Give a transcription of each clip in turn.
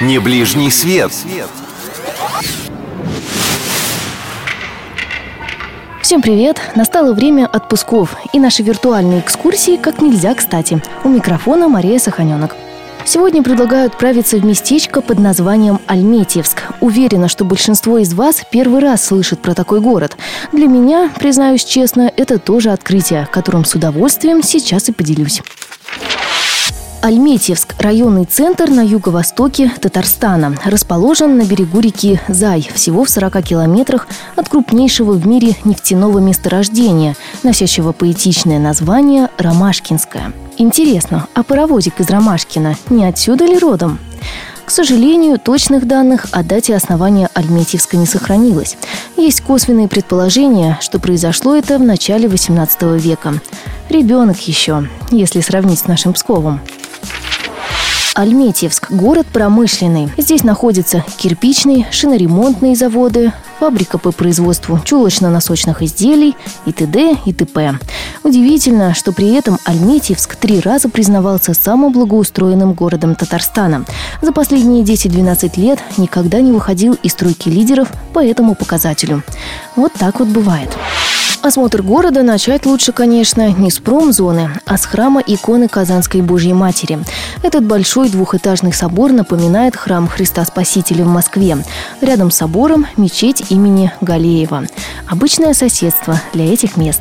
Не ближний свет. Всем привет! Настало время отпусков и наши виртуальные экскурсии как нельзя кстати. У микрофона Мария Саханенок. Сегодня предлагаю отправиться в местечко под названием Альметьевск. Уверена, что большинство из вас первый раз слышит про такой город. Для меня, признаюсь честно, это тоже открытие, которым с удовольствием сейчас и поделюсь. Альметьевск – районный центр на юго-востоке Татарстана. Расположен на берегу реки Зай, всего в 40 километрах от крупнейшего в мире нефтяного месторождения, носящего поэтичное название Ромашкинское. Интересно, а паровозик из Ромашкина не отсюда ли родом? К сожалению, точных данных о дате основания Альметьевска не сохранилось. Есть косвенные предположения, что произошло это в начале XVIII века. Ребенок еще, если сравнить с нашим Псковом. Альметьевск – город промышленный. Здесь находятся кирпичные, шиноремонтные заводы, фабрика по производству чулочно-носочных изделий и т.д. и т.п. Удивительно, что при этом Альметьевск три раза признавался самым благоустроенным городом Татарстана. За последние 10-12 лет никогда не выходил из тройки лидеров по этому показателю. Вот так вот бывает. Осмотр города начать лучше, конечно, не с промзоны, а с храма иконы Казанской Божьей Матери. Этот большой двухэтажный собор напоминает храм Христа Спасителя в Москве. Рядом с собором мечеть имени Галеева. Обычное соседство для этих мест.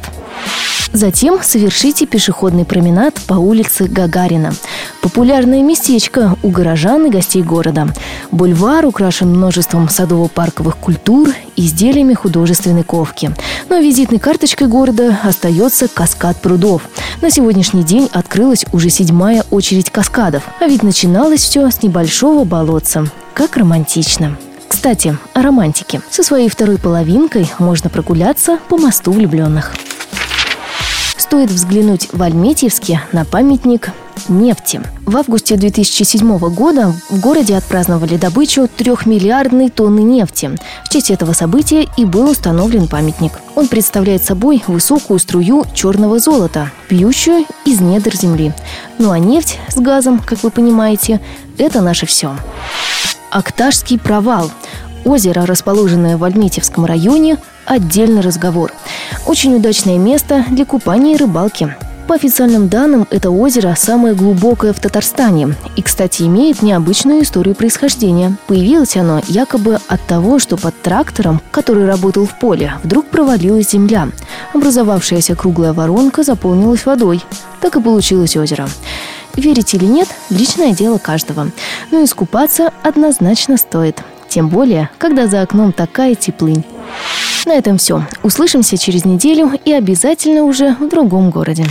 Затем совершите пешеходный променад по улице Гагарина. Популярное местечко у горожан и гостей города. Бульвар украшен множеством садово-парковых культур, изделиями художественной ковки. Но визитной карточкой города остается каскад прудов. На сегодняшний день открылась уже седьмая очередь каскадов. А ведь начиналось все с небольшого болотца. Как романтично. Кстати, о романтике. Со своей второй половинкой можно прогуляться по мосту влюбленных. Стоит взглянуть в Альметьевске на памятник нефти. В августе 2007 года в городе отпраздновали добычу трехмиллиардной тонны нефти. В честь этого события и был установлен памятник. Он представляет собой высокую струю черного золота, пьющую из недр земли. Ну а нефть с газом, как вы понимаете, это наше все. Акташский провал. Озеро, расположенное в Альметьевском районе, отдельный разговор. Очень удачное место для купания и рыбалки. По официальным данным, это озеро самое глубокое в Татарстане и, кстати, имеет необычную историю происхождения. Появилось оно якобы от того, что под трактором, который работал в поле, вдруг провалилась земля. Образовавшаяся круглая воронка заполнилась водой. Так и получилось озеро. Верить или нет – личное дело каждого. Но искупаться однозначно стоит. Тем более, когда за окном такая теплынь. На этом все. Услышимся через неделю и обязательно уже в другом городе.